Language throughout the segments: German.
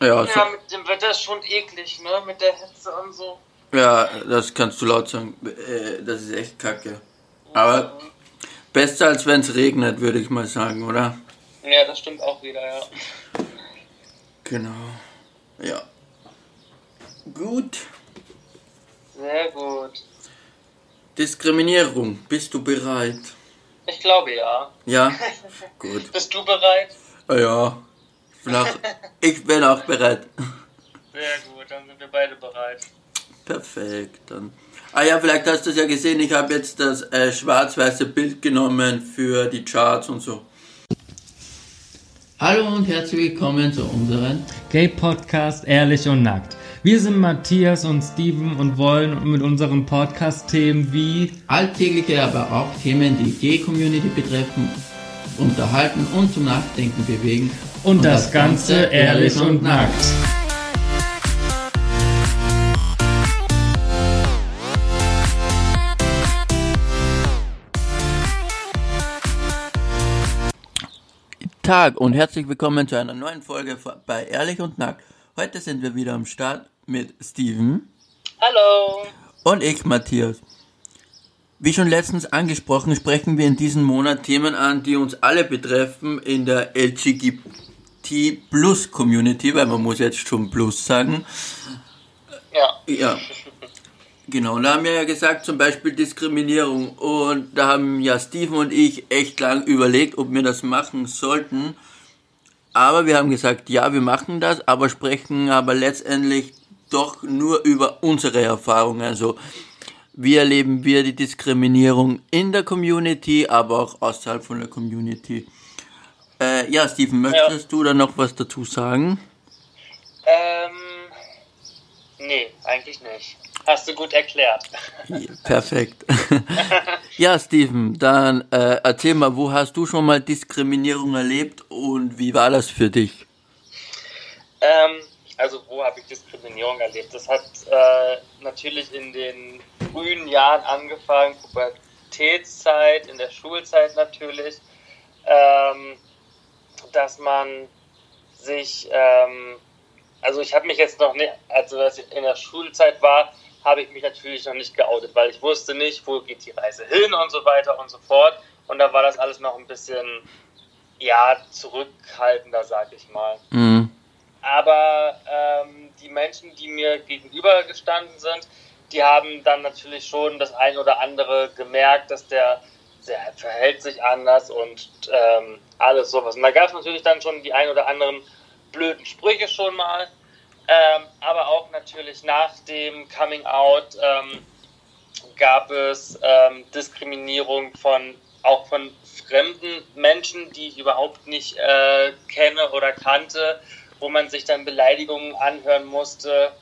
Ja, ja, mit dem Wetter ist schon eklig, ne? Mit der Hitze und so. Ja, das kannst du laut sagen. Äh, das ist echt kacke. Aber besser als wenn es regnet, würde ich mal sagen, oder? Ja, das stimmt auch wieder, ja. Genau. Ja. Gut. Sehr gut. Diskriminierung. Bist du bereit? Ich glaube ja. Ja? Gut. Bist du bereit? Ja. Ich bin auch, ich bin auch bereit. Sehr gut, dann sind wir beide bereit. Perfekt. Dann. Ah ja, vielleicht hast du es ja gesehen, ich habe jetzt das äh, schwarz-weiße Bild genommen für die Charts und so. Hallo und herzlich willkommen zu unserem Gay Podcast Ehrlich und Nackt. Wir sind Matthias und Steven und wollen mit unserem Podcast Themen wie alltägliche, aber auch Themen, die Gay-Community betreffen, unterhalten und zum Nachdenken bewegen. Und, und das, das, Ganze, Ganze ehrlich und, nackt. Tag und herzlich willkommen zu einer neuen Folge bei Ehrlich und Nackt. Heute sind wir wieder am Start mit Steven. Hallo. Und ich, Matthias. Wie schon letztens angesprochen, sprechen wir in diesem Monat Themen an, die uns alle betreffen in der LGBT Plus Community, weil man muss jetzt schon Plus sagen. Ja. Ja. Genau, und da haben wir ja gesagt, zum Beispiel Diskriminierung. Und da haben ja Steven und ich echt lang überlegt, ob wir das machen sollten. Aber wir haben gesagt, ja, wir machen das, aber sprechen aber letztendlich doch nur über unsere Erfahrungen. Also, wie erleben wir die Diskriminierung in der Community, aber auch außerhalb von der Community. Äh, ja, Steven, möchtest ja. du da noch was dazu sagen? Ähm, nee, eigentlich nicht. Hast du gut erklärt. Perfekt. ja, Steven, dann äh, erzähl mal, wo hast du schon mal Diskriminierung erlebt und wie war das für dich? Ähm, also wo habe ich Diskriminierung erlebt? Das hat äh, natürlich in den frühen Jahren angefangen, Pubertätszeit, in der Schulzeit natürlich, ähm, dass man sich, ähm, also ich habe mich jetzt noch nicht, also als ich in der Schulzeit war, habe ich mich natürlich noch nicht geoutet, weil ich wusste nicht, wo geht die Reise hin und so weiter und so fort. Und da war das alles noch ein bisschen, ja, zurückhaltender, sag ich mal. Mhm. Aber ähm, die Menschen, die mir gegenübergestanden sind, die haben dann natürlich schon das ein oder andere gemerkt, dass der, der verhält sich anders und ähm, alles sowas. Und da gab es natürlich dann schon die ein oder anderen blöden Sprüche schon mal. Ähm, aber auch natürlich nach dem Coming Out ähm, gab es ähm, Diskriminierung von auch von fremden Menschen, die ich überhaupt nicht äh, kenne oder kannte, wo man sich dann Beleidigungen anhören musste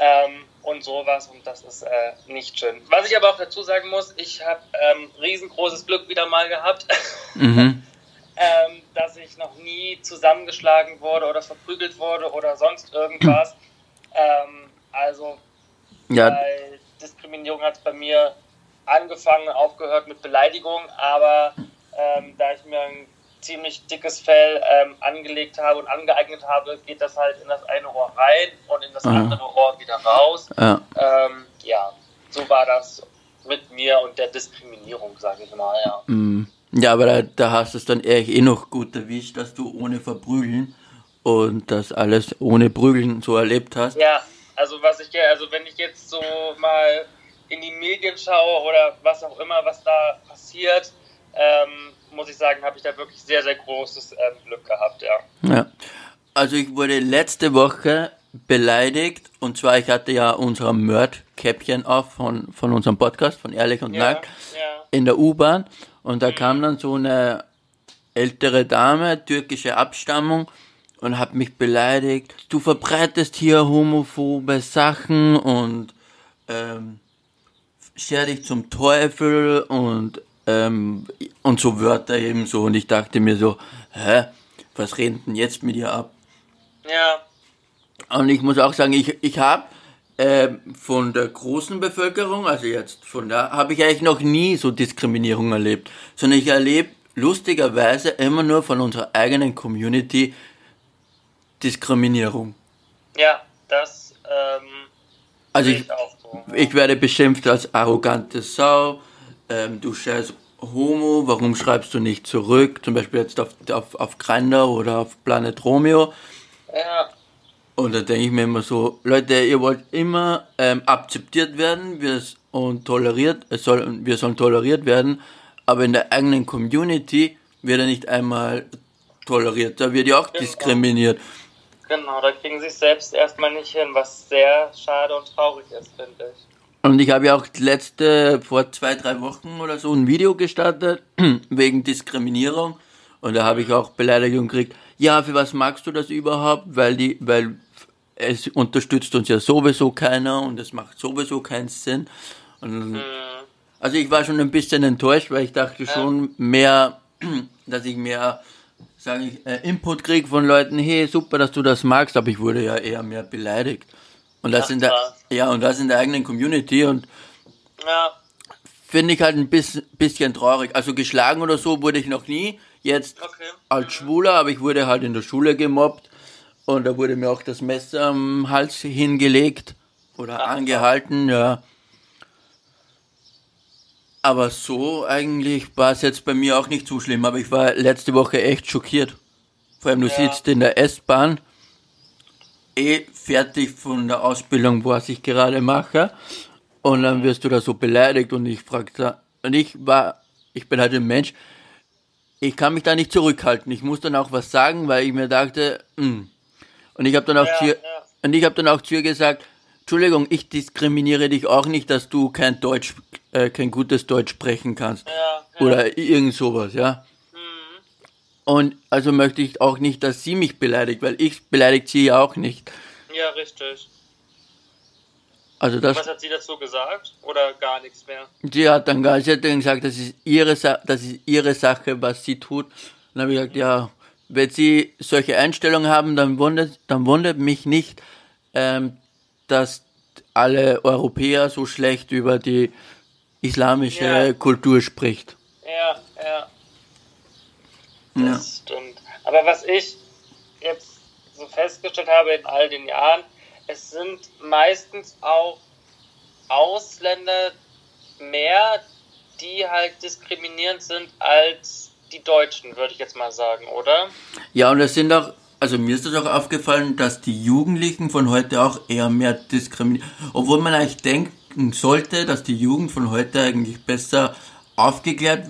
ähm, und sowas und das ist äh, nicht schön. Was ich aber auch dazu sagen muss, ich habe ähm, riesengroßes Glück wieder mal gehabt. Mhm. ähm, dass ich noch nie zusammengeschlagen wurde oder verprügelt wurde oder sonst irgendwas. ähm, also ja. bei Diskriminierung hat es bei mir angefangen, aufgehört mit Beleidigung, aber ähm, da ich mir ein ziemlich dickes Fell ähm, angelegt habe und angeeignet habe, geht das halt in das eine Ohr rein und in das Aha. andere Ohr wieder raus. Ja. Ähm, ja, so war das mit mir und der Diskriminierung, sage ich mal, ja. Mm. Ja, aber da, da hast du es dann eher eh noch gut erwischt, dass du ohne Verprügeln und das alles ohne Prügeln so erlebt hast. Ja, also was ich, also wenn ich jetzt so mal in die Medien schaue oder was auch immer, was da passiert, ähm, muss ich sagen, habe ich da wirklich sehr, sehr großes ähm, Glück gehabt, ja. Ja, also ich wurde letzte Woche beleidigt und zwar, ich hatte ja unser Mörd-Käppchen auf von, von unserem Podcast, von Ehrlich und ja, Nackt, ja. in der U-Bahn und da kam dann so eine ältere Dame, türkische Abstammung, und hat mich beleidigt. Du verbreitest hier homophobe Sachen und ähm, scher dich zum Teufel und ähm, und so Wörter eben so. Und ich dachte mir so, hä, was reden denn jetzt mit ihr ab? Ja. Und ich muss auch sagen, ich, ich habe äh, von der großen Bevölkerung, also jetzt von da, habe ich eigentlich noch nie so Diskriminierung erlebt, sondern ich erlebe lustigerweise immer nur von unserer eigenen Community Diskriminierung. Ja, das ähm, also ich, ich, werde beschimpft als arrogante Sau. Ähm, du scheiß Homo, warum schreibst du nicht zurück? Zum Beispiel jetzt auf, auf, auf Grindr oder auf Planet Romeo. Ja. Und da denke ich mir immer so, Leute, ihr wollt immer ähm, akzeptiert werden wir, und toleriert, es soll, wir sollen toleriert werden, aber in der eigenen Community wird er nicht einmal toleriert, da wird ja auch genau. diskriminiert. Genau, da kriegen sie es selbst erstmal nicht hin, was sehr schade und traurig ist, finde ich. Und ich habe ja auch letzte, vor zwei, drei Wochen oder so ein Video gestartet, wegen Diskriminierung. Und da habe ich auch Beleidigung gekriegt. Ja, für was magst du das überhaupt? Weil die, weil es unterstützt uns ja sowieso keiner und es macht sowieso keinen Sinn. Und, mhm. Also ich war schon ein bisschen enttäuscht, weil ich dachte schon mehr, dass ich mehr, sage ich, äh, Input kriege von Leuten, hey, super, dass du das magst, aber ich wurde ja eher mehr beleidigt. Und das ja, in der, ja, und das in der eigenen Community und ja. finde ich halt ein bisschen, bisschen traurig. Also geschlagen oder so wurde ich noch nie. Jetzt okay. als Schwuler, aber ich wurde halt in der Schule gemobbt und da wurde mir auch das Messer am Hals hingelegt oder Ach, angehalten, ja. Aber so eigentlich war es jetzt bei mir auch nicht so schlimm, aber ich war letzte Woche echt schockiert. Vor allem, du ja. sitzt in der S-Bahn eh fertig von der Ausbildung, was ich gerade mache. Und dann wirst du da so beleidigt und ich fragte, und ich war, ich bin halt ein Mensch, ich kann mich da nicht zurückhalten. Ich muss dann auch was sagen, weil ich mir dachte, mh. Hm. und ich habe dann auch ja, zu ihr, ja. und ich habe dann auch zu ihr gesagt, Entschuldigung, ich diskriminiere dich auch nicht, dass du kein Deutsch, äh, kein gutes Deutsch sprechen kannst ja, oder irgend sowas, ja. Und also möchte ich auch nicht, dass sie mich beleidigt, weil ich beleidigt sie ja auch nicht. Ja, richtig. Also das, Was hat sie dazu gesagt? Oder gar nichts mehr? Sie hat dann gar, sie hat dann gesagt, das ist ihre, das ist ihre Sache, was sie tut. Und dann habe ich gesagt, ja, wenn sie solche Einstellungen haben, dann wundert, dann wundert mich nicht, ähm, dass alle Europäer so schlecht über die islamische ja. Kultur spricht. Ja. Das ja. stimmt. Aber was ich jetzt so festgestellt habe in all den Jahren, es sind meistens auch Ausländer mehr, die halt diskriminierend sind als die Deutschen, würde ich jetzt mal sagen, oder? Ja, und es sind auch, also mir ist das auch aufgefallen, dass die Jugendlichen von heute auch eher mehr diskriminieren. Obwohl man eigentlich denken sollte, dass die Jugend von heute eigentlich besser aufgeklärt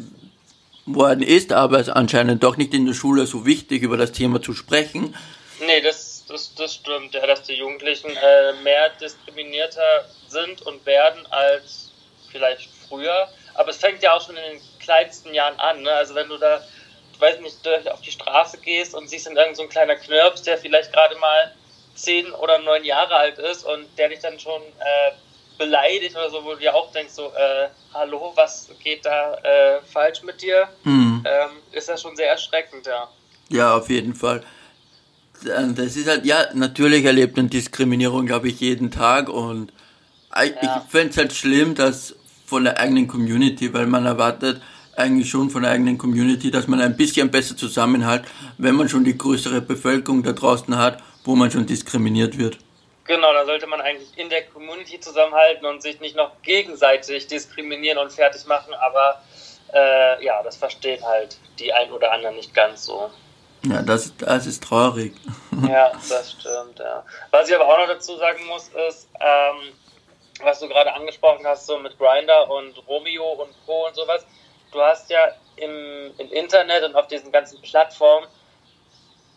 worden ist, aber es anscheinend doch nicht in der Schule so wichtig, über das Thema zu sprechen. Nee, das, das, das stimmt, ja, dass die Jugendlichen äh, mehr diskriminierter sind und werden als vielleicht früher. Aber es fängt ja auch schon in den kleinsten Jahren an. Ne? Also wenn du da, weiß nicht, auf die Straße gehst und siehst dann irgend so ein kleiner Knirps, der vielleicht gerade mal zehn oder neun Jahre alt ist und der dich dann schon äh, beleidigt oder so, wo du dir auch denkst, so, äh, hallo, was geht da äh, falsch mit dir? Mhm. Ähm, ist das schon sehr erschreckend, ja. Ja, auf jeden Fall. Ähm, das ist halt, ja, natürlich erlebt man Diskriminierung, glaube ich, jeden Tag und ja. ich fände es halt schlimm, dass von der eigenen Community, weil man erwartet eigentlich schon von der eigenen Community, dass man ein bisschen besser zusammenhält, wenn man schon die größere Bevölkerung da draußen hat, wo man schon diskriminiert wird. Genau, da sollte man eigentlich in der Community zusammenhalten und sich nicht noch gegenseitig diskriminieren und fertig machen, aber äh, ja, das verstehen halt die ein oder anderen nicht ganz so. Ja, das, das ist traurig. ja, das stimmt, ja. Was ich aber auch noch dazu sagen muss, ist, ähm, was du gerade angesprochen hast, so mit Grinder und Romeo und Co. und sowas, du hast ja im, im Internet und auf diesen ganzen Plattformen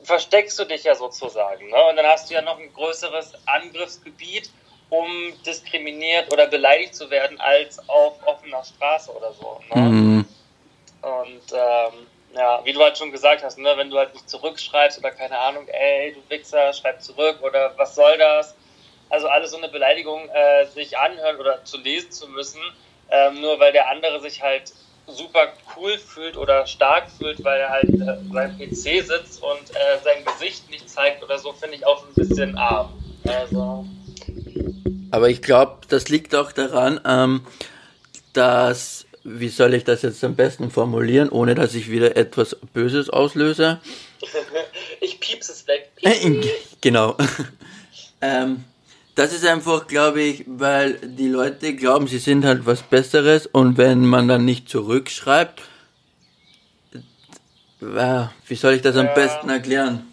versteckst du dich ja sozusagen. Ne? Und dann hast du ja noch ein größeres Angriffsgebiet, um diskriminiert oder beleidigt zu werden, als auf offener Straße oder so. Ne? Mhm. Und ähm, ja, wie du halt schon gesagt hast, ne, wenn du halt nicht zurückschreibst oder keine Ahnung, ey, du Wichser, schreib zurück oder was soll das? Also alles so eine Beleidigung äh, sich anhören oder zu lesen zu müssen, ähm, nur weil der andere sich halt super cool fühlt oder stark fühlt, weil er halt äh, beim PC sitzt und äh, sein Gesicht nicht zeigt oder so, finde ich auch ein bisschen arm. Also. Aber ich glaube, das liegt auch daran, ähm, dass, wie soll ich das jetzt am besten formulieren, ohne dass ich wieder etwas Böses auslöse? ich piepse es weg. Piepse. Genau. Ähm, das ist einfach, glaube ich, weil die Leute glauben, sie sind halt was Besseres und wenn man dann nicht zurückschreibt, äh, wie soll ich das am besten erklären?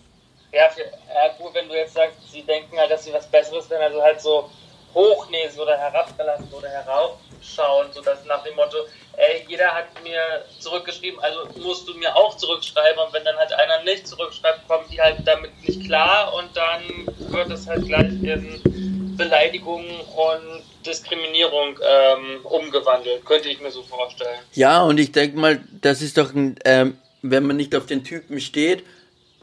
Ja, für, ja, gut, wenn du jetzt sagst, sie denken halt, dass sie was Besseres sind, also halt so hochnäsig oder herabgelassen oder heraufschauen, so dass nach dem Motto, ey, jeder hat mir zurückgeschrieben, also musst du mir auch zurückschreiben und wenn dann halt einer nicht zurückschreibt, kommen die halt damit nicht klar und dann wird es halt gleich in Beleidigung und Diskriminierung ähm, umgewandelt, könnte ich mir so vorstellen. Ja, und ich denke mal, das ist doch, ein, ähm, wenn man nicht auf den Typen steht,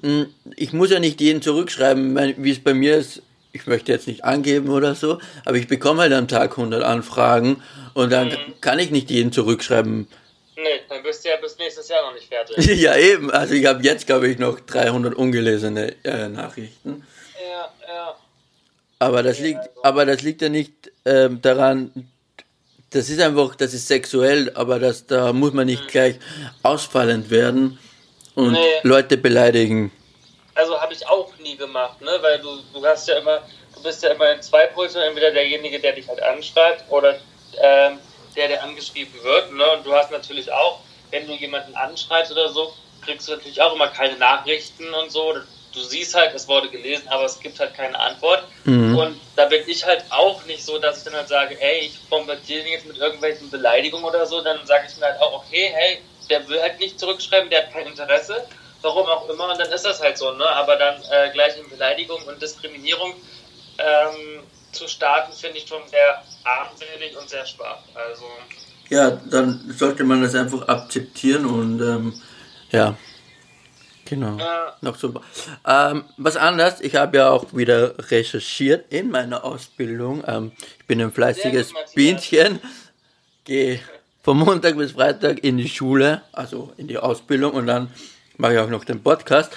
hm, ich muss ja nicht jeden zurückschreiben, wie es bei mir ist. Ich möchte jetzt nicht angeben oder so, aber ich bekomme halt am Tag 100 Anfragen und dann mhm. kann ich nicht jeden zurückschreiben. Nee, dann bist du ja bis nächstes Jahr noch nicht fertig. ja, eben. Also ich habe jetzt, glaube ich, noch 300 ungelesene äh, Nachrichten. Aber das, liegt, aber das liegt ja nicht ähm, daran, das ist einfach, das ist sexuell, aber das, da muss man nicht mhm. gleich ausfallend werden und nee. Leute beleidigen. Also habe ich auch nie gemacht, ne? Weil du, du hast ja immer, du bist ja immer in zwei Positionen, entweder derjenige, der dich halt anschreibt oder ähm, der, der angeschrieben wird, ne? Und du hast natürlich auch, wenn du jemanden anschreibst oder so, kriegst du natürlich auch immer keine Nachrichten und so. Du siehst halt, es wurde gelesen, aber es gibt halt keine Antwort. Mhm. Und da bin ich halt auch nicht so, dass ich dann halt sage, ey, ich bombardiere den jetzt mit irgendwelchen Beleidigungen oder so. Dann sage ich mir halt auch, okay, hey, der will halt nicht zurückschreiben, der hat kein Interesse, warum auch immer, und dann ist das halt so, ne? Aber dann äh, gleich in Beleidigung und Diskriminierung ähm, zu starten, finde ich schon sehr armselig und sehr schwach. Also. Ja, dann sollte man das einfach akzeptieren und ähm, ja. Genau. Äh, Noch super. Ähm, was anders, ich habe ja auch wieder recherchiert in meiner Ausbildung. Ähm, ich bin ein fleißiges Bienchen. Gehe von Montag bis Freitag in die Schule, also in die Ausbildung und dann mache ich auch noch den Podcast.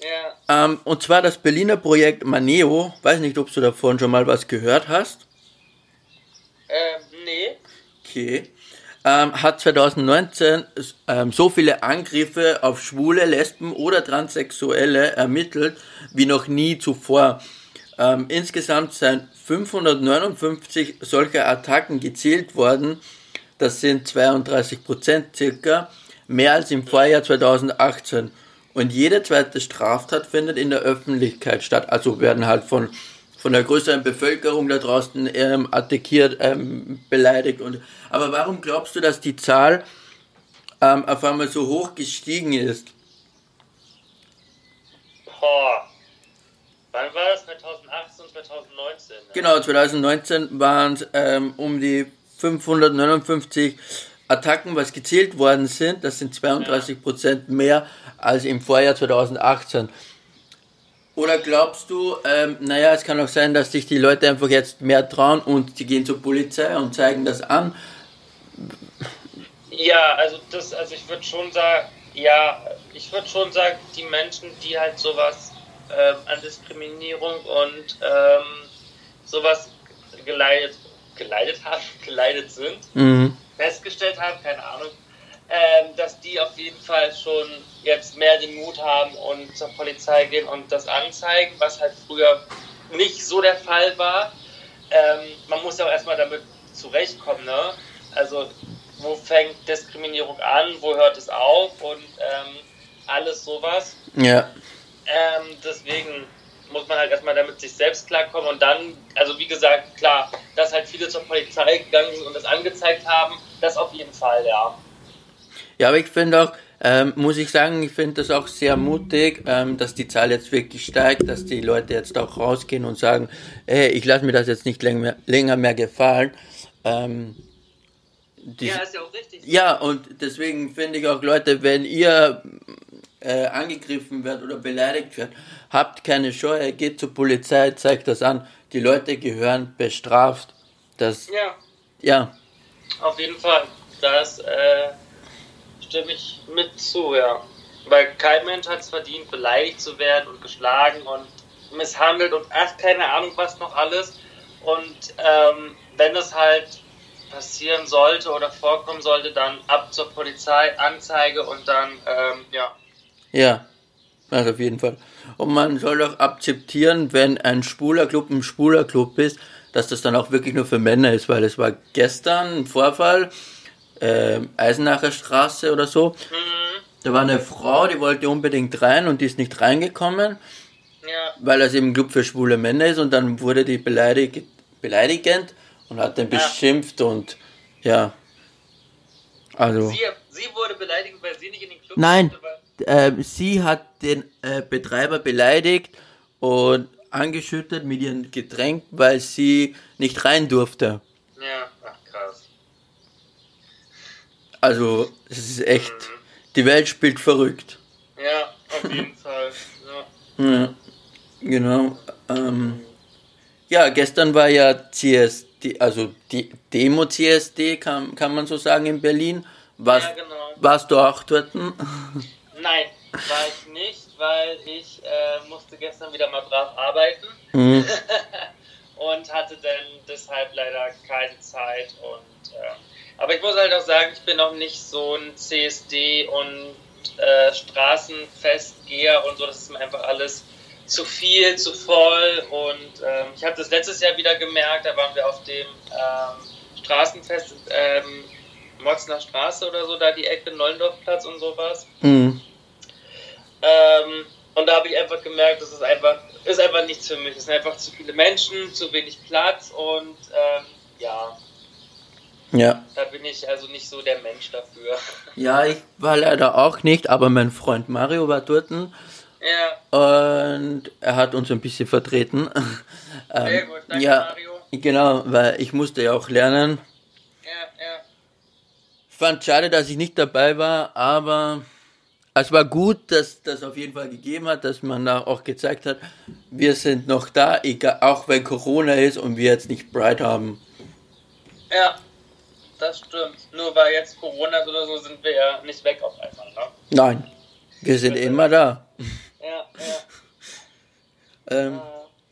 Ja. Ähm, und zwar das Berliner Projekt Maneo. Weiß nicht, ob du davon schon mal was gehört hast. Ähm, nee. Okay. Ähm, hat 2019 ähm, so viele Angriffe auf Schwule, Lesben oder Transsexuelle ermittelt wie noch nie zuvor. Ähm, insgesamt sind 559 solcher Attacken gezielt worden das sind 32 Prozent circa, mehr als im Vorjahr 2018. Und jede zweite Straftat findet in der Öffentlichkeit statt. Also werden halt von, von der größeren Bevölkerung da draußen ähm, attackiert, ähm, beleidigt. Und, aber warum glaubst du, dass die Zahl ähm, auf einmal so hoch gestiegen ist? Boah. Wann war das? 2018, 2019? Ne? Genau, 2019 waren es ähm, um die 559 Attacken, was gezählt worden sind. Das sind 32 Prozent mehr als im Vorjahr 2018. Oder glaubst du, ähm, naja, es kann auch sein, dass sich die Leute einfach jetzt mehr trauen und sie gehen zur Polizei und zeigen das an? Ja, also das, also ich würde schon sagen, ja, ich würde schon sagen, die Menschen, die halt sowas ähm, an Diskriminierung und ähm, sowas geleitet geleitet haben, geleitet sind, mhm. festgestellt haben, keine Ahnung, ähm, dass die auf jeden Fall schon jetzt mehr den Mut haben und zur Polizei gehen und das anzeigen, was halt früher nicht so der Fall war. Ähm, man muss ja auch erstmal damit zurechtkommen, ne? Also, wo fängt Diskriminierung an, wo hört es auf und ähm, alles sowas. Ja. Ähm, deswegen muss man halt erstmal damit sich selbst klarkommen und dann, also wie gesagt, klar, dass halt viele zur Polizei gegangen sind und das angezeigt haben, das auf jeden Fall, ja. Ja, aber ich finde auch, ähm, muss ich sagen, ich finde das auch sehr mutig, ähm, dass die Zahl jetzt wirklich steigt, dass die Leute jetzt auch rausgehen und sagen, hey, ich lasse mir das jetzt nicht länger mehr, länger mehr gefallen. Ähm, die, ja, ist ja auch richtig. Ja, und deswegen finde ich auch, Leute, wenn ihr äh, angegriffen wird oder beleidigt wird, habt keine Scheu, geht zur Polizei, zeigt das an. Die Leute gehören bestraft. Das, ja. Ja. Auf jeden Fall. Das äh, stimme ich mit zu, ja. Weil kein Mensch hat es verdient, beleidigt zu werden und geschlagen und misshandelt und ach, keine Ahnung was noch alles. Und ähm, wenn es halt passieren sollte oder vorkommen sollte, dann ab zur Polizei, Anzeige und dann, ähm, ja. Ja. Also auf jeden Fall. Und man soll auch akzeptieren, wenn ein schwuler Club ein schwuler ist, dass das dann auch wirklich nur für Männer ist, weil es war gestern ein Vorfall, äh, Eisenacher Straße oder so. Mhm. Da war eine Frau, die wollte unbedingt rein und die ist nicht reingekommen, ja. weil das eben ein Club für schwule Männer ist und dann wurde die beleidigt, beleidigend und hat den beschimpft ja. und ja. Also. Sie, sie wurde beleidigt, weil sie nicht in den Club Nein, äh, sie hat den äh, Betreiber beleidigt und angeschüttet mit ihrem Getränk, weil sie nicht rein durfte. Ja. Also, es ist echt, die Welt spielt verrückt. Ja, auf jeden Fall. Ja, ja genau. Ähm, ja, gestern war ja CSD, also die Demo CSD, kann, kann man so sagen, in Berlin. Warst, ja, genau. warst du auch dort? Nein, war ich nicht, weil ich äh, musste gestern wieder mal brav arbeiten mhm. und hatte dann deshalb leider keine Zeit. Und, äh, aber ich muss halt auch sagen, ich bin auch nicht so ein CSD und äh, Straßenfestgeher und so. Das ist mir einfach alles zu viel, zu voll. Und ähm, ich habe das letztes Jahr wieder gemerkt, da waren wir auf dem ähm, Straßenfest. Ähm, Motzner Straße oder so, da die Ecke, Neulendorfplatz und sowas. Mhm. Ähm, und da habe ich einfach gemerkt, das ist einfach, ist einfach nichts für mich. Es sind einfach zu viele Menschen, zu wenig Platz und ähm, ja. Ja. Da bin ich also nicht so der Mensch dafür. Ja, ich war leider auch nicht, aber mein Freund Mario war dort. Ja. Und er hat uns ein bisschen vertreten. Sehr ähm, gut, danke ja, Mario. Genau, weil ich musste ja auch lernen. Ja, ja. Ich fand schade, dass ich nicht dabei war, aber es war gut, dass das auf jeden Fall gegeben hat, dass man da auch gezeigt hat, wir sind noch da, egal, auch wenn Corona ist und wir jetzt nicht Bright haben. Ja, das stimmt. Nur weil jetzt Corona ist oder so, sind wir ja nicht weg auf einmal, ne? Nein, wir sind immer da. Ja, ja. ähm,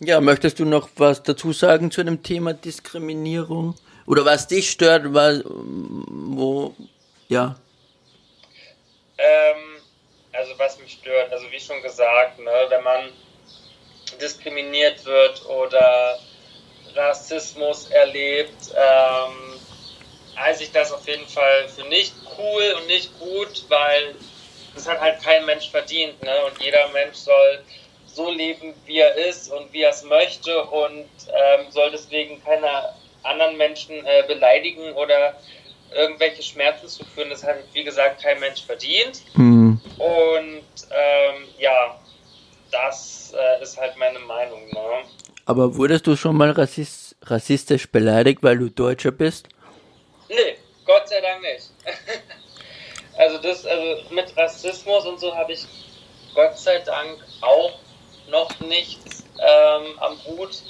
ja, möchtest du noch was dazu sagen zu dem Thema Diskriminierung? Oder was dich stört, was, wo, ja. Ähm, also was mich stört, also wie schon gesagt, ne, wenn man diskriminiert wird oder Rassismus erlebt, ähm, halte ich das auf jeden Fall für nicht cool und nicht gut, weil das hat halt kein Mensch verdient. Ne? Und jeder Mensch soll so leben, wie er ist und wie er es möchte und ähm, soll deswegen keine anderen Menschen äh, beleidigen oder irgendwelche Schmerzen zu führen. Das hat, wie gesagt, kein Mensch verdient. Mhm. Und ähm, ja, das äh, ist halt meine Meinung. Ne? Aber wurdest du schon mal rassist, rassistisch beleidigt, weil du Deutscher bist? Gott sei Dank nicht. also das, also mit Rassismus und so habe ich Gott sei Dank auch noch nichts ähm, am Hut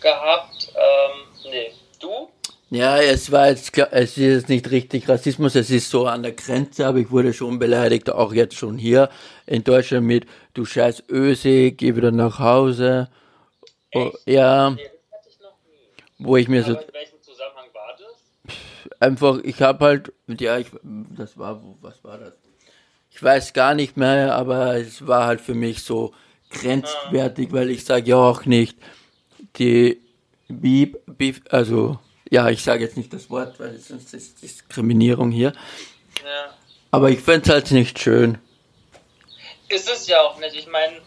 gehabt. Ähm, nee. Du? Ja, es war jetzt, es ist jetzt nicht richtig Rassismus, es ist so an der Grenze, aber ich wurde schon beleidigt, auch jetzt schon hier in Deutschland mit, du scheiß Öse, geh wieder nach Hause. Oh, ja. Nee, ich wo ich mir aber so. Einfach, ich habe halt, ja, ich, das war, was war das? Ich weiß gar nicht mehr, aber es war halt für mich so grenzwertig, weil ich sage ja auch nicht, die Beep, Beep, also ja, ich sage jetzt nicht das Wort, weil sonst ist Diskriminierung hier. Ja. Aber ich fände es halt nicht schön. Ist es ja auch nicht. Ich meine,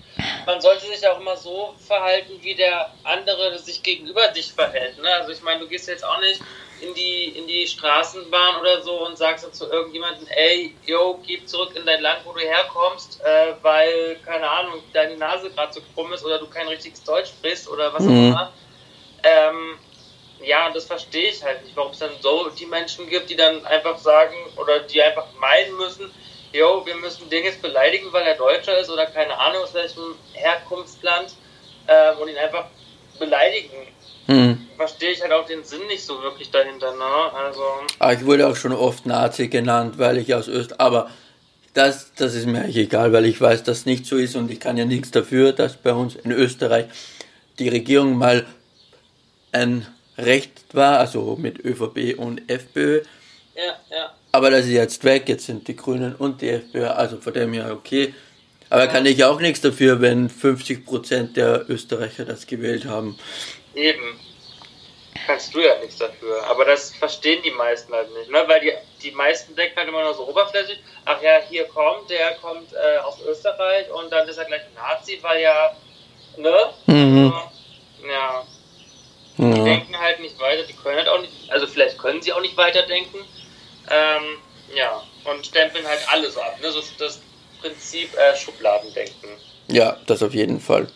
man sollte sich auch immer so verhalten, wie der andere sich gegenüber dich verhält. Ne? Also ich meine, du gehst jetzt auch nicht in die, in die Straßenbahn oder so und sagst dann zu irgendjemandem, ey, yo, geh zurück in dein Land, wo du herkommst, äh, weil, keine Ahnung, deine Nase gerade so krumm ist oder du kein richtiges Deutsch sprichst oder was auch mhm. immer. Ähm, ja, das verstehe ich halt nicht, warum es dann so die Menschen gibt, die dann einfach sagen oder die einfach meinen müssen, jo, wir müssen den jetzt beleidigen, weil er Deutscher ist oder keine Ahnung aus welchem Herkunftsland äh, und ihn einfach beleidigen. Hm. Verstehe ich halt auch den Sinn nicht so wirklich dahinter, ne? Also. Aber ah, ich wurde auch schon oft Nazi genannt, weil ich aus Österreich. Aber das, das ist mir eigentlich egal, weil ich weiß, dass nicht so ist und ich kann ja nichts dafür, dass bei uns in Österreich die Regierung mal ein Recht war, also mit ÖVP und FPÖ. Ja, ja. Aber das ist jetzt weg, jetzt sind die Grünen und die FPÖ, also von dem her okay. Aber kann ich auch nichts dafür, wenn 50% der Österreicher das gewählt haben. Eben. Kannst du ja nichts dafür. Aber das verstehen die meisten halt nicht, ne? Weil die, die meisten denken halt immer nur so oberflächlich, ach ja, hier kommt, der kommt äh, aus Österreich und dann ist er gleich ein Nazi, weil ja, ne? Mhm. Also, ja. Die ja. denken halt nicht weiter, die können halt auch nicht, also vielleicht können sie auch nicht weiterdenken. Ähm, ja, und stempeln halt alles ab. Ne? So das Prinzip äh, Schubladendenken. Ja, das auf jeden Fall.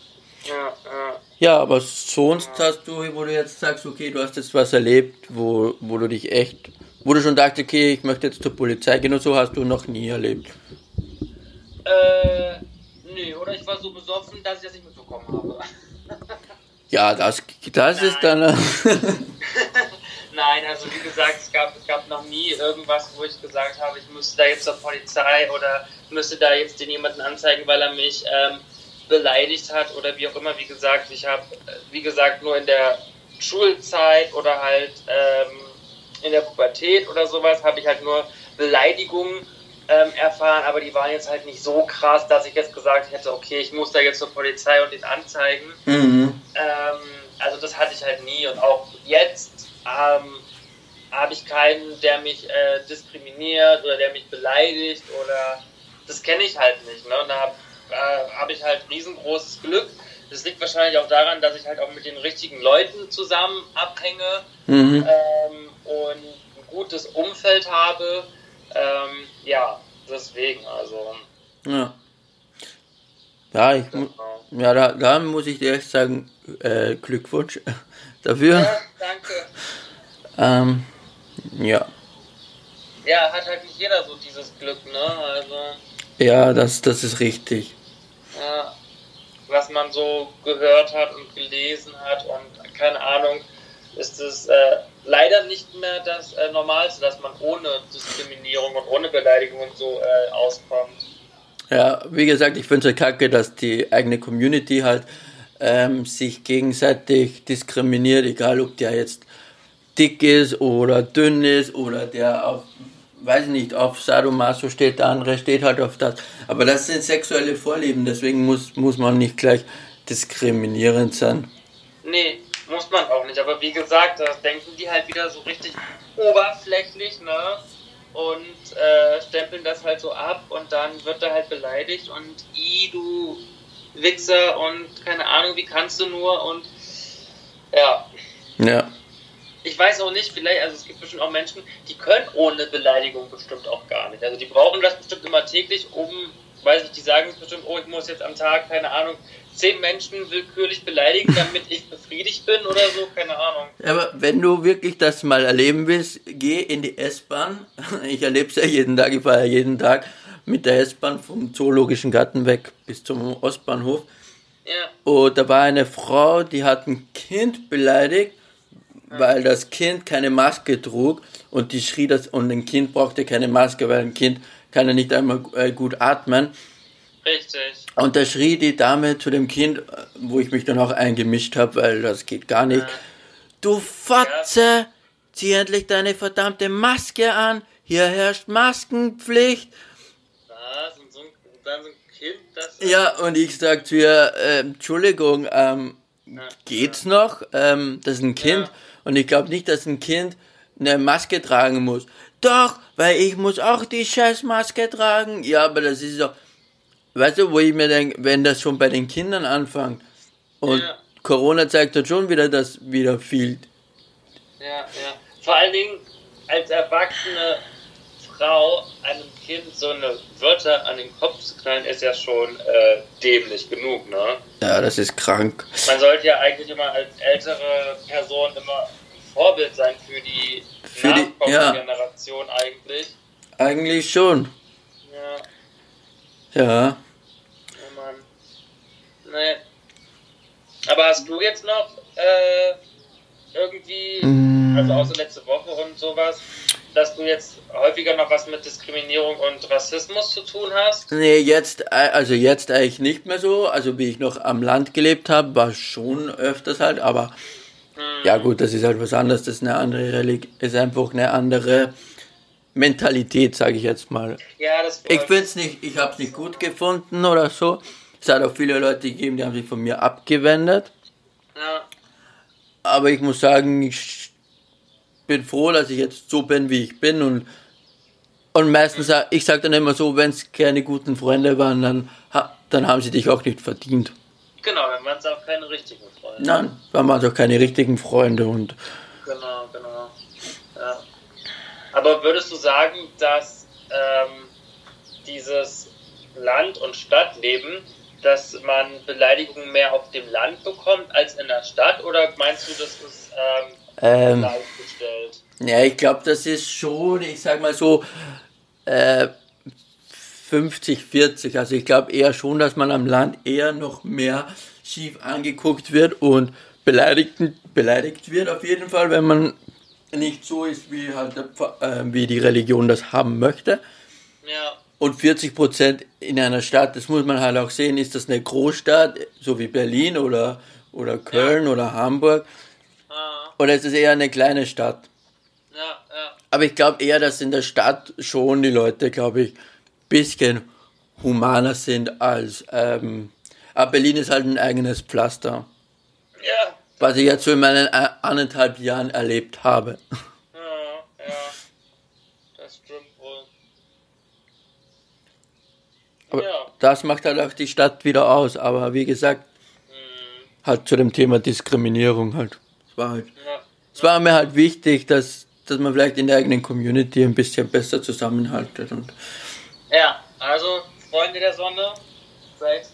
Ja, ja. Ja, aber sonst ja. hast du, wo du jetzt sagst, okay, du hast jetzt was erlebt, wo, wo du dich echt, wo du schon dachtest, okay, ich möchte jetzt zur Polizei gehen und so hast du noch nie erlebt. Äh, nee, oder ich war so besoffen, dass ich das nicht mitbekommen habe. Ja, das, das ist dann. Nein, also wie gesagt, es gab, es gab noch nie irgendwas, wo ich gesagt habe, ich müsste da jetzt zur Polizei oder müsste da jetzt den jemanden anzeigen, weil er mich ähm, beleidigt hat oder wie auch immer. Wie gesagt, ich habe, wie gesagt, nur in der Schulzeit oder halt ähm, in der Pubertät oder sowas habe ich halt nur Beleidigungen ähm, erfahren, aber die waren jetzt halt nicht so krass, dass ich jetzt gesagt hätte, okay, ich muss da jetzt zur Polizei und ihn anzeigen. Mhm. Ähm, also das hatte ich halt nie und auch jetzt ähm, habe ich keinen, der mich äh, diskriminiert oder der mich beleidigt oder das kenne ich halt nicht. Ne? Und da habe äh, hab ich halt riesengroßes Glück. Das liegt wahrscheinlich auch daran, dass ich halt auch mit den richtigen Leuten zusammen abhänge mhm. ähm, und ein gutes Umfeld habe. Ähm, ja, deswegen, also. Ja. Ja, ich, genau. ja da, da muss ich dir echt sagen, äh, Glückwunsch dafür. Ja, danke. Ähm, ja. Ja, hat halt nicht jeder so dieses Glück, ne? Also. Ja, das, das ist richtig. Ja, was man so gehört hat und gelesen hat und keine Ahnung, ist es äh, leider nicht mehr das äh, Normalste, dass man ohne Diskriminierung und ohne Beleidigung und so äh, auskommt. Ja, wie gesagt, ich finde es kacke, dass die eigene Community halt ähm, sich gegenseitig diskriminiert, egal ob der jetzt dick ist oder dünn ist oder der auf, weiß nicht, auf Sadomaso steht, der andere steht halt auf das. Aber das sind sexuelle Vorlieben, deswegen muss, muss man nicht gleich diskriminierend sein. Nee, muss man auch nicht. Aber wie gesagt, das denken die halt wieder so richtig oberflächlich, ne? Und äh, stempeln das halt so ab und dann wird er halt beleidigt und i, du Wichser und keine Ahnung, wie kannst du nur und ja. Ja. Ich weiß auch nicht, vielleicht, also es gibt bestimmt auch Menschen, die können ohne Beleidigung bestimmt auch gar nicht. Also die brauchen das bestimmt immer täglich, um, weiß ich, die sagen bestimmt, oh, ich muss jetzt am Tag, keine Ahnung, zehn Menschen willkürlich beleidigen, damit ich befriedigt bin oder so, keine Ahnung. Aber wenn du wirklich das mal erleben willst, geh in die S-Bahn. Ich erlebe es ja jeden Tag, ich fahre ja jeden Tag mit der S-Bahn vom Zoologischen Garten weg bis zum Ostbahnhof. Ja. Und da war eine Frau, die hat ein Kind beleidigt, ja. Weil das Kind keine Maske trug und die schrie das und ein Kind brauchte keine Maske, weil ein Kind kann ja nicht einmal äh, gut atmen. Richtig. Und da schrie die Dame zu dem Kind, wo ich mich dann auch eingemischt habe, weil das geht gar nicht. Ja. Du Fotze, ja. zieh endlich deine verdammte Maske an. Hier herrscht Maskenpflicht. Was? Und so ein, dann so ein Kind, das. Ja, und ich sag zu ihr, äh, Entschuldigung, ähm, ja. geht's noch? Ähm, das ist ein Kind. Und ich glaube nicht, dass ein Kind eine Maske tragen muss. Doch, weil ich muss auch die scheiß Maske tragen. Ja, aber das ist doch weißt du, wo ich mir denke, wenn das schon bei den Kindern anfängt und ja. Corona zeigt dann schon wieder, dass wieder viel. Ja, ja. Vor allen Dingen als erwachsene Frau einem Kind so eine Wörter an den Kopf zu knallen, ist ja schon äh, dämlich genug, ne? Ja, das ist krank. Man sollte ja eigentlich immer als ältere Person immer ein Vorbild sein für die für nachkommende ja. Generation eigentlich. Eigentlich schon. Ja. Ja. Nee. Aber hast du jetzt noch äh, irgendwie, mm. also außer letzte Woche und sowas, dass du jetzt häufiger noch was mit Diskriminierung und Rassismus zu tun hast? Nee, jetzt, äh, also jetzt eigentlich nicht mehr so. Also wie ich noch am Land gelebt habe, war schon öfters halt, aber hm. ja gut, das ist halt was anderes, das ist eine andere Religion, ist einfach eine andere Mentalität, sage ich jetzt mal. Ja, das Ich finde es nicht, ich habe es nicht gut gefunden oder so. Es hat auch viele Leute gegeben, die haben sich von mir abgewendet. Ja. Aber ich muss sagen, ich bin froh, dass ich jetzt so bin, wie ich bin und und meistens, sa- ich sage dann immer so, wenn es keine guten Freunde waren, dann, dann haben sie dich auch nicht verdient. Genau, dann waren es auch keine richtigen Freunde. Nein, dann waren es auch keine richtigen Freunde und Genau, genau. Ja. Aber würdest du sagen, dass ähm, dieses Land- und Stadtleben, dass man Beleidigungen mehr auf dem Land bekommt als in der Stadt? Oder meinst du, das ist ähm, ähm? Ja, ich glaube, das ist schon, ich sag mal so, äh, 50, 40. Also ich glaube eher schon, dass man am Land eher noch mehr schief angeguckt wird und beleidigt, beleidigt wird auf jeden Fall, wenn man nicht so ist, wie halt äh, wie die Religion das haben möchte. Ja, Und 40 Prozent in einer Stadt, das muss man halt auch sehen, ist das eine Großstadt, so wie Berlin oder, oder Köln oder Hamburg, oder ist es eher eine kleine Stadt? ja, ja. Aber ich glaube eher, dass in der Stadt schon die Leute, glaube ich, bisschen humaner sind als. Ähm, aber Berlin ist halt ein eigenes Pflaster, Ja, was ich jetzt so in meinen äh, anderthalb Jahren erlebt habe. ja, ja. Das stimmt wohl. Aber Ja. das macht halt auch die Stadt wieder aus. Aber wie gesagt, Hm, halt zu dem Thema Diskriminierung halt. Es war halt. ja. Es war mir halt wichtig, dass, dass man vielleicht in der eigenen Community ein bisschen besser zusammenhaltet. Und Ja, also Freunde der Sonne, seid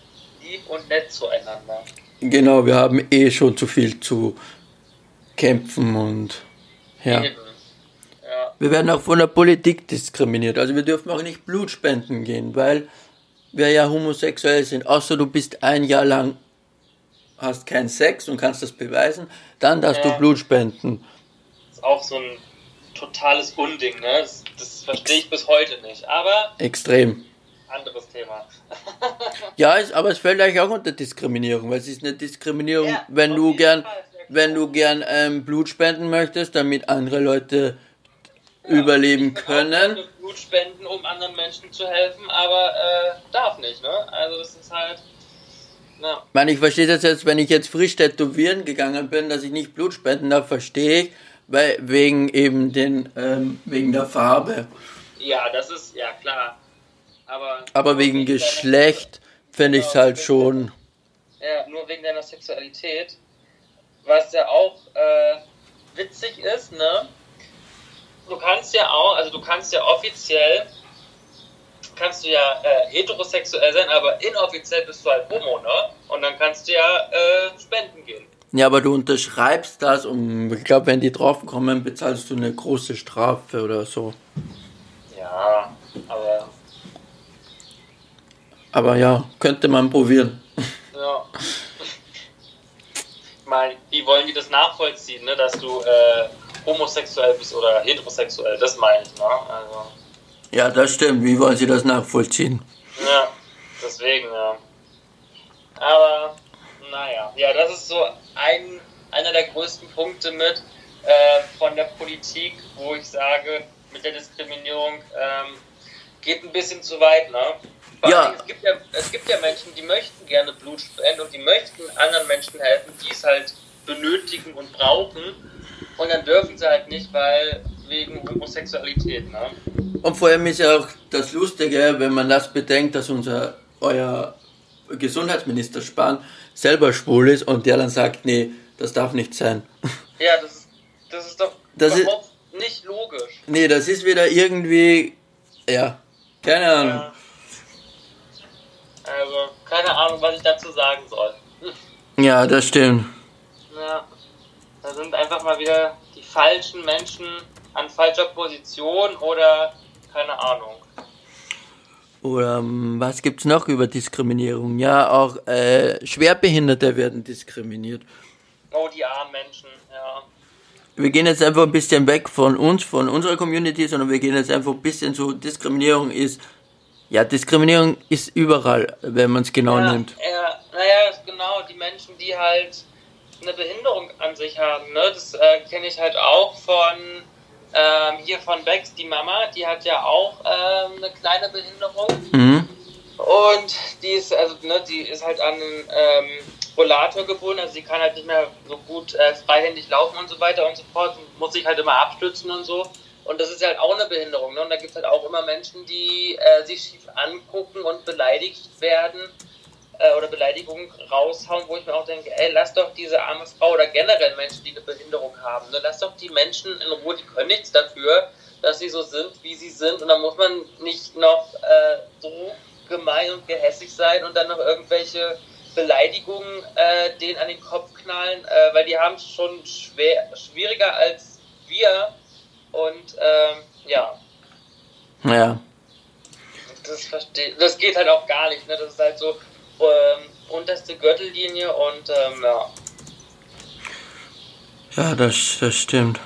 lieb und nett zueinander. genau, wir haben eh schon zu viel zu kämpfen und ja. Eben. Ja, Wir werden auch von der Politik diskriminiert. Also wir dürfen auch nicht Blutspenden gehen, weil wir ja homosexuell sind. Außer du bist ein Jahr lang, hast keinen Sex und kannst das beweisen, dann darfst Ja. du Blut spenden. ist auch so ein totales Unding, ne? Das, das verstehe ich bis heute nicht. Aber Extrem. anderes Thema. Ja, es, aber es fällt eigentlich auch unter Diskriminierung, weil es ist eine Diskriminierung, Ja, wenn du gern, Fall, ja, wenn du gern ähm, Blut spenden möchtest, damit andere Leute überleben Ich will auch können. Blut spenden, um anderen Menschen zu helfen, aber äh, darf nicht, ne? Also das ist halt. Ich meine, ich verstehe das jetzt, wenn ich jetzt frisch tätowieren gegangen bin, dass ich nicht Blut spenden darf, verstehe ich, weil wegen eben den, ähm, wegen der Farbe. ja, das ist ja klar. Aber, Aber wegen Geschlecht finde ich es halt schon. Ja, nur wegen deiner Sexualität. Was ja auch äh, witzig ist, ne? Du kannst ja auch, also du kannst ja offiziell, kannst du ja äh, heterosexuell sein, aber inoffiziell bist du halt homo, ne? Und dann kannst du ja äh, spenden gehen. Ja, aber du unterschreibst das und ich glaube, wenn die draufkommen, bezahlst du eine große Strafe oder so. Ja, aber Aber ja, könnte man probieren. ja. Ich meine, wie wollen die das nachvollziehen, ne? Dass du äh, homosexuell bist oder heterosexuell, das meine ich, ne? Also. Ja, das stimmt. Wie wollen Sie das nachvollziehen? Ja, deswegen, ja. Aber, naja, ja, das ist so ein, einer der größten Punkte mit äh, von der Politik, wo ich sage, mit der Diskriminierung ähm, geht ein bisschen zu weit, ne? Vor Ja. allem, Es gibt ja, es gibt ja Menschen, die möchten gerne Blut spenden und die möchten anderen Menschen helfen, die es halt benötigen und brauchen. Und dann dürfen sie halt nicht, weil wegen Homosexualität, ne? Und vor allem ist ja auch das Lustige, wenn man das bedenkt, dass unser, euer Gesundheitsminister Spahn selber schwul ist und der dann sagt, nee, das darf nicht sein. Ja, das ist, das ist doch Das ist- überhaupt nicht logisch. nee, das ist wieder irgendwie, ja, keine Ahnung. Ja. Also, keine Ahnung, was ich dazu sagen soll. Ja, das stimmt. Ja, da sind einfach mal wieder die falschen Menschen an falscher Position oder keine Ahnung. Oder ähm, was gibt's noch über Diskriminierung? Ja, auch äh, Schwerbehinderte werden diskriminiert. Oh, die armen Menschen, ja. Wir gehen jetzt einfach ein bisschen weg von uns, von unserer Community, sondern wir gehen jetzt einfach ein bisschen zu Diskriminierung ist. Ja, Diskriminierung ist überall, wenn man es genau ja, nimmt. Ja, naja, genau, die Menschen, die halt eine Behinderung an sich haben, ne? Das äh, kenne ich halt auch von ähm, hier von Bex, die Mama, die hat ja auch ähm, eine kleine Behinderung. Mhm. Und die ist, also, ne, die ist halt an einen ähm, Rollator gebunden, also sie kann halt nicht mehr so gut äh, freihändig laufen und so weiter und so fort, muss sich halt immer abstützen und so. Und das ist halt auch eine Behinderung. Ne? Und da gibt es halt auch immer Menschen, die äh, sich schief angucken und beleidigt werden äh, oder Beleidigungen raushauen, wo ich mir auch denke, ey, lass doch diese arme Frau oder generell Menschen, die eine Behinderung haben, ne? lass doch die Menschen in Ruhe, die können nichts dafür, dass sie so sind, wie sie sind. Und da muss man nicht noch äh, so gemein und gehässig sein und dann noch irgendwelche Beleidigungen äh, denen an den Kopf knallen, äh, weil die haben es schon schwer, schwieriger als wir. Und ähm, ja. Ja. Das, versteh, das geht halt auch gar nicht. Ne? Das ist halt so ähm, unterste Gürtellinie und ähm, ja. Ja, das, das stimmt.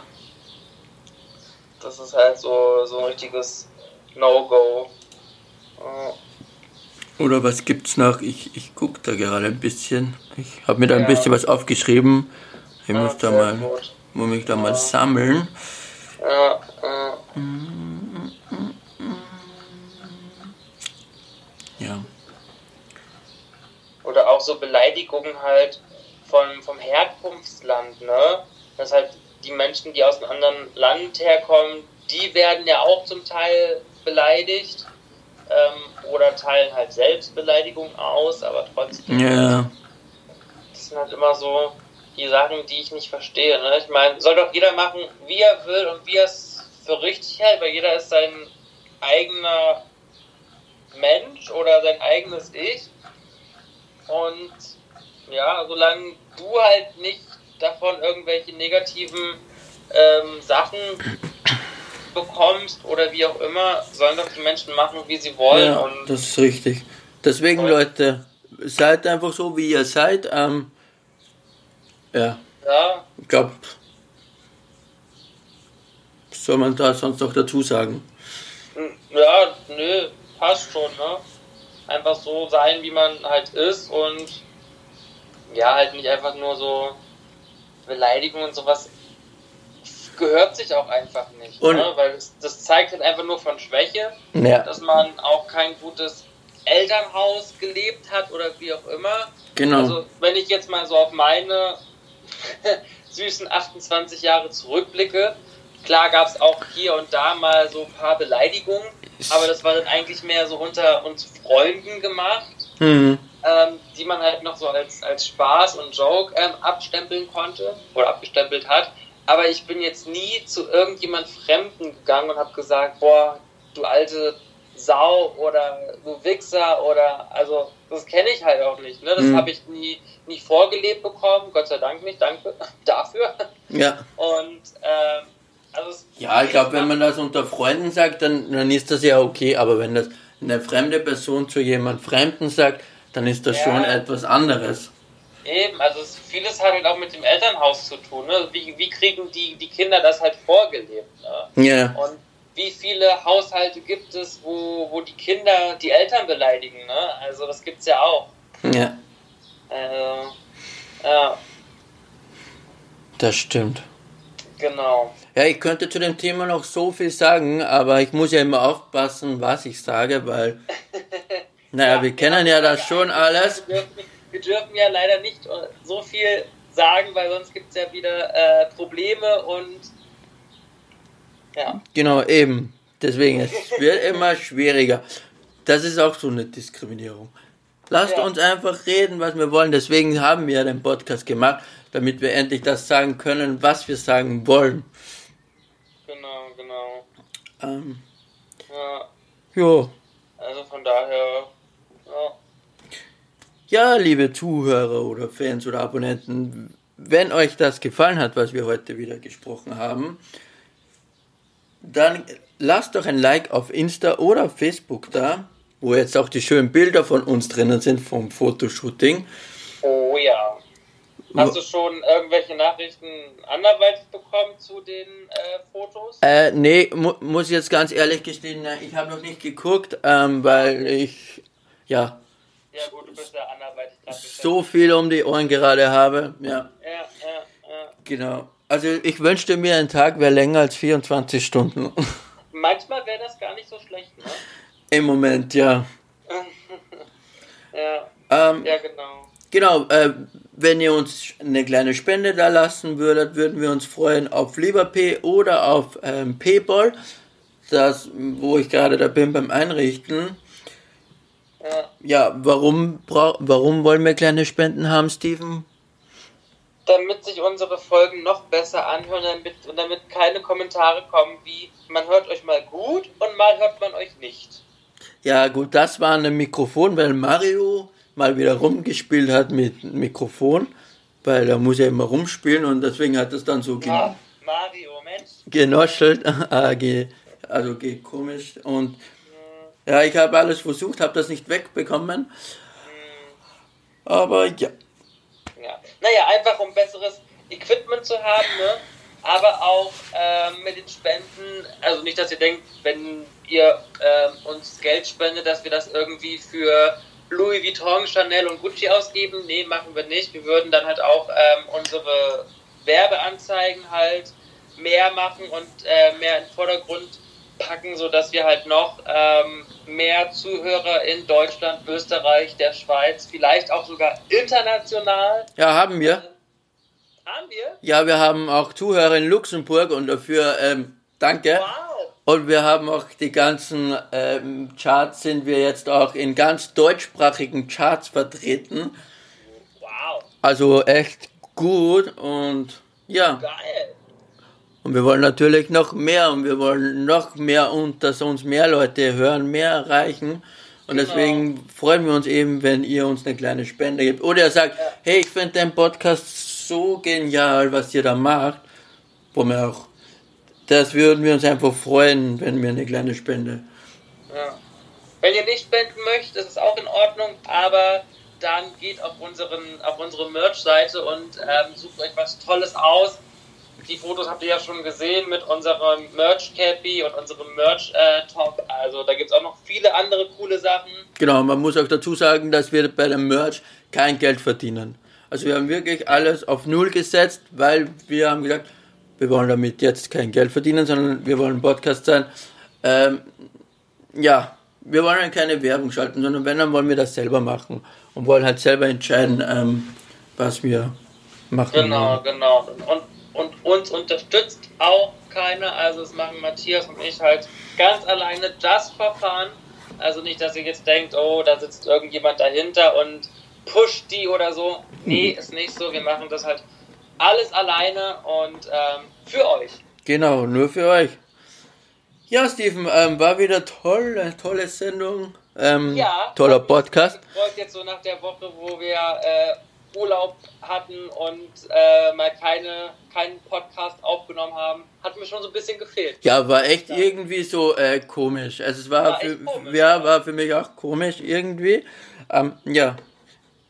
Das ist halt so, so ein richtiges No-Go. Oh. Oder was gibt's noch? Ich, ich gucke da gerade ein bisschen. Ich habe mir da ein bisschen was aufgeschrieben. Ich ja, muss da mal, muss mich da ja. mal sammeln. Ja, ja. ja. Oder auch so Beleidigungen halt von, vom Herkunftsland, ne? Dass halt die Menschen, die aus einem anderen Land herkommen, die werden ja auch zum Teil beleidigt ähm, oder teilen halt Selbstbeleidigung aus, aber trotzdem. Ja. Das sind halt immer so die Sachen, die ich nicht verstehe. Ne? Ich meine, soll doch jeder machen, wie er will und wie er es für richtig hält, weil jeder ist sein eigener Mensch oder sein eigenes Ich. Und ja, solange du halt nicht davon irgendwelche negativen ähm, Sachen bekommst oder wie auch immer, sollen doch die Menschen machen, wie sie wollen. Ja, und das ist richtig. Deswegen, Leute, seid einfach so, wie ihr seid. Ähm, ja. Ja. Ich glaube, was soll man da sonst noch dazu sagen? Ja, nö, passt schon, ne? Einfach so sein, wie man halt ist und ja, halt nicht einfach nur so Beleidigungen und sowas gehört sich auch einfach nicht. Und ne? Weil das, das, zeigt halt einfach nur von Schwäche, ja. dass man auch kein gutes Elternhaus gelebt hat oder wie auch immer. Genau. Also wenn ich jetzt mal so auf meine süßen 28 Jahre zurückblicke, klar gab es auch hier und da mal so ein paar Beleidigungen, aber das war dann eigentlich mehr so unter uns Freunden gemacht. Mhm. Ähm, die man halt noch so als, als Spaß und Joke ähm, abstempeln konnte oder abgestempelt hat. Aber ich bin jetzt nie zu irgendjemand Fremden gegangen und habe gesagt, boah, du alte Sau oder du Wichser oder also das kenne ich halt auch nicht. Ne? Das mhm. habe ich nie, nie vorgelebt bekommen, Gott sei Dank nicht, danke dafür. Ja. Und ähm, also ja, ich glaube, wenn man das unter Freunden sagt, dann, dann ist das ja okay, aber wenn das eine fremde Person zu jemand Fremden sagt, dann ist das ja. schon etwas anderes. Eben, also vieles hat halt auch mit dem Elternhaus zu tun. Ne? Wie, wie kriegen die, die Kinder das halt vorgelebt? Ne? Ja. Und wie viele Haushalte gibt es, wo, wo die Kinder die Eltern beleidigen? Ne? Also das gibt es ja auch. Ja. Äh, ja. Das stimmt. Genau. Ja, ich könnte zu dem Thema noch so viel sagen, aber ich muss ja immer aufpassen, was ich sage, weil, naja, ja, wir kennen ja das schon alles. Wir dürfen, wir dürfen ja leider nicht so viel sagen, weil sonst gibt es ja wieder äh, Probleme und ja. Genau, eben. Deswegen, es wird immer schwieriger. Das ist auch so eine Diskriminierung. Lasst ja. uns einfach reden, was wir wollen. Deswegen haben wir den Podcast gemacht, damit wir endlich das sagen können, was wir sagen wollen. Genau, genau. Ähm, ja. Jo. Also von daher, ja. Ja, liebe Zuhörer oder Fans oder Abonnenten, wenn euch das gefallen hat, was wir heute wieder gesprochen haben, dann lasst doch ein Like auf Insta oder Facebook da, wo jetzt auch die schönen Bilder von uns drinnen sind vom Fotoshooting. Oh ja. Hast du schon irgendwelche Nachrichten anderweitig bekommen zu den äh, Fotos? Äh, nee, mu muss ich jetzt ganz ehrlich gestehen, ich habe noch nicht geguckt, ähm, weil ich, ja, ja gut, du bist ja anderweitig So viel um die Ohren gerade habe, ja. Ja, ja, ja. Genau. Also ich wünschte mir, ein Tag wäre länger als 24 Stunden. Manchmal wäre das gar nicht so schlecht, ne? Im Moment, ja. ja. Ähm, ja, genau. Genau, äh, wenn ihr uns eine kleine Spende da lassen würdet, würden wir uns freuen auf LieberP oder auf ähm, PayPal, das, wo ich gerade da bin beim Einrichten. Ja. Ja, warum, warum wollen wir kleine Spenden haben, Steven? Damit sich unsere Folgen noch besser anhören damit, und damit keine Kommentare kommen wie, man hört euch mal gut und mal hört man euch nicht. Ja, gut, das war ein Mikrofon, weil Mario mal wieder rumgespielt hat mit Mikrofon, weil er muss ja immer rumspielen und deswegen hat es dann so gen Ah, Mario, genoschelt, äh, ge also ge komisch und ja, ich habe alles versucht, habe das nicht wegbekommen, aber ja, Ja. Naja, einfach um besseres Equipment zu haben, ne? aber auch ähm, mit den Spenden, also nicht, dass ihr denkt, wenn ihr ähm, uns Geld spendet, dass wir das irgendwie für Louis Vuitton, Chanel und Gucci ausgeben. Nee, machen wir nicht. Wir würden dann halt auch ähm, unsere Werbeanzeigen halt mehr machen und äh, mehr in den Vordergrund packen, sodass wir halt noch ähm, mehr Zuhörer in Deutschland, Österreich, der Schweiz, vielleicht auch sogar international ja, haben wir. haben wir. Ja, wir haben auch Zuhörer in Luxemburg und dafür ähm, danke. Wow. Und wir haben auch die ganzen ähm, Charts, sind wir jetzt auch in ganz deutschsprachigen Charts vertreten. Wow. Also echt gut und ja. Geil. Und wir wollen natürlich noch mehr und wir wollen noch mehr und dass uns mehr Leute hören, mehr erreichen. Und Genau. deswegen freuen wir uns eben, wenn ihr uns eine kleine Spende gebt. Oder ihr sagt, Ja. hey, ich finde den Podcast so genial, was ihr da macht. Wo wir auch, das würden wir uns einfach freuen, wenn wir eine kleine Spende. Ja. Wenn ihr nicht spenden möchtet, ist es auch in Ordnung, aber dann geht auf, unseren, auf unsere Merch-Seite und ähm, sucht euch was Tolles aus. Die Fotos habt ihr ja schon gesehen mit unserem Merch-Cappy und unserem Merch-Top. also da gibt es auch noch viele andere coole Sachen. Genau, man muss auch dazu sagen, dass wir bei dem Merch kein Geld verdienen. Also wir haben wirklich alles auf Null gesetzt, weil wir haben gesagt, wir wollen damit jetzt kein Geld verdienen, sondern wir wollen ein Podcast sein. Ähm, ja, wir wollen keine Werbung schalten, sondern wenn, dann wollen wir das selber machen und wollen halt selber entscheiden, ähm, was wir machen. Genau, wollen. genau. Und, und uns unterstützt auch keiner. Also es machen Matthias und ich halt ganz alleine das Verfahren. Also nicht, dass ihr jetzt denkt, oh, da sitzt irgendjemand dahinter und pusht die oder so. Nee, ist nicht so. Wir machen das halt alles alleine und ähm, für euch. Genau, nur für euch. Ja, Steven, ähm, war wieder toll, eine tolle Sendung. Ähm, Ja. toller Podcast. Ich freut jetzt so nach der Woche, wo wir äh, Urlaub hatten und äh, mal keine, keinen Podcast aufgenommen haben, hat mir schon so ein bisschen gefehlt. Ja, war echt irgendwie so äh, komisch. Also es war, War für, komisch, ja, ja. war für mich auch komisch irgendwie. Ähm, ja.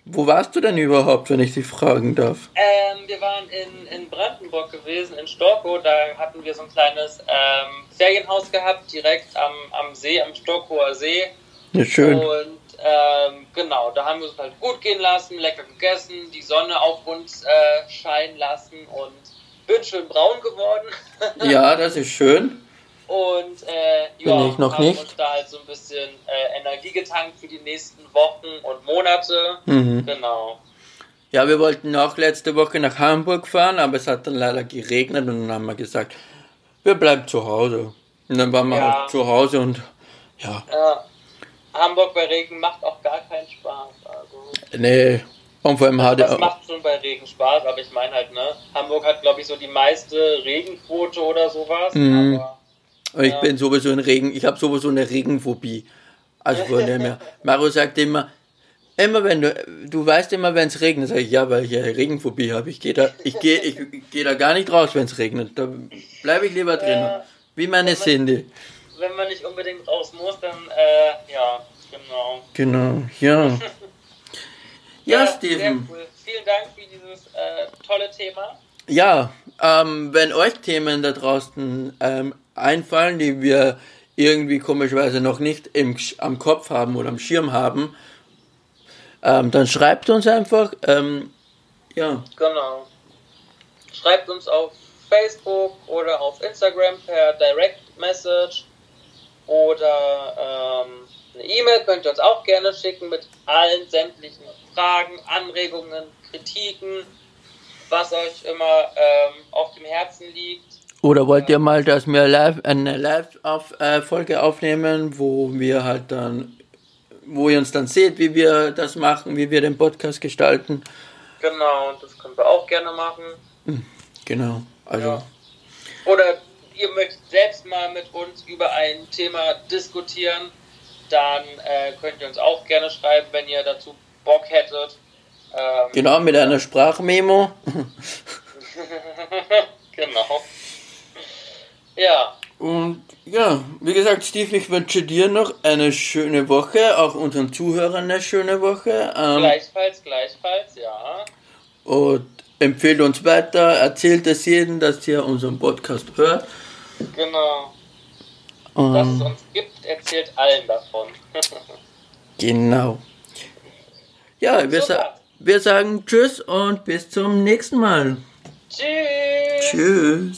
Wo warst du denn überhaupt, wenn ich dich fragen darf? Ähm, wir waren in, in Brandenburg gewesen, in Storkow. Da hatten wir so ein kleines ähm, Ferienhaus gehabt, direkt am, am See, am Storkower See. Ja, schön. Und ähm, genau, da haben wir uns halt gut gehen lassen, lecker gegessen, die Sonne auf uns äh, scheinen lassen und bin schön braun geworden. Ja, das ist schön. Und äh, Bin ja, ich noch haben nicht. uns da halt so ein bisschen äh, Energie getankt für die nächsten Wochen und Monate. Mhm. Genau. Ja, wir wollten auch letzte Woche nach Hamburg fahren, aber es hat dann leider geregnet und dann haben wir gesagt, wir bleiben zu Hause. Und dann waren wir Ja. halt zu Hause und ja, Ja. Hamburg bei Regen macht auch gar keinen Spaß. Also, nee. Und vor allem hatte das macht schon bei Regen Spaß, aber ich meine halt, ne, Hamburg hat, glaube ich, so die meiste Regenquote oder sowas. Mhm. Aber Und ich Ja. bin sowieso ein Regen, ich habe sowieso eine Regenphobie. Also von dem her. Mario sagt immer, immer wenn du, du weißt immer, wenn es regnet, sag ich, ja, weil ich eine Regenphobie habe. Ich gehe da, ich gehe, ich gehe da gar nicht raus, wenn es regnet. Da bleibe ich lieber drin. Ja. Wie meine Cindy. wenn man nicht unbedingt raus muss, dann, äh, ja, genau. Genau, ja. Ja, Sehr Steven. cool. Vielen Dank für dieses äh, tolle Thema. Ja, ähm, wenn euch Themen da draußen ähm, einfallen, die wir irgendwie komischerweise noch nicht im, am Kopf haben oder am Schirm haben, ähm, dann schreibt uns einfach. Ähm, ja, Genau. Schreibt uns auf Facebook oder auf Instagram per Direct Message oder ähm, eine E-Mail könnt ihr uns auch gerne schicken mit allen sämtlichen Fragen, Anregungen, Kritiken, was euch immer ähm, auf dem Herzen liegt. Oder wollt ihr mal, dass wir live, eine Live-Folge auf, äh, aufnehmen, wo wir halt dann, wo ihr uns dann seht, wie wir das machen, wie wir den Podcast gestalten? Genau, das können wir auch gerne machen. Hm, genau, also. Ja. Oder ihr möchtet selbst mal mit uns über ein Thema diskutieren, dann äh, könnt ihr uns auch gerne schreiben, wenn ihr dazu Bock hättet. Ähm, genau, mit einer Sprachmemo. genau. Ja. Und ja, wie gesagt, Steve, ich wünsche dir noch eine schöne Woche, auch unseren Zuhörern eine schöne Woche. Ähm, gleichfalls, gleichfalls, ja. Und empfehlt uns weiter, erzählt es jedem, dass ihr unseren Podcast hört. Genau. Um, Dass es uns gibt, erzählt allen davon. genau. Ja, wir, sa wir sagen Tschüss und bis zum nächsten Mal. Tschüss. Tschüss.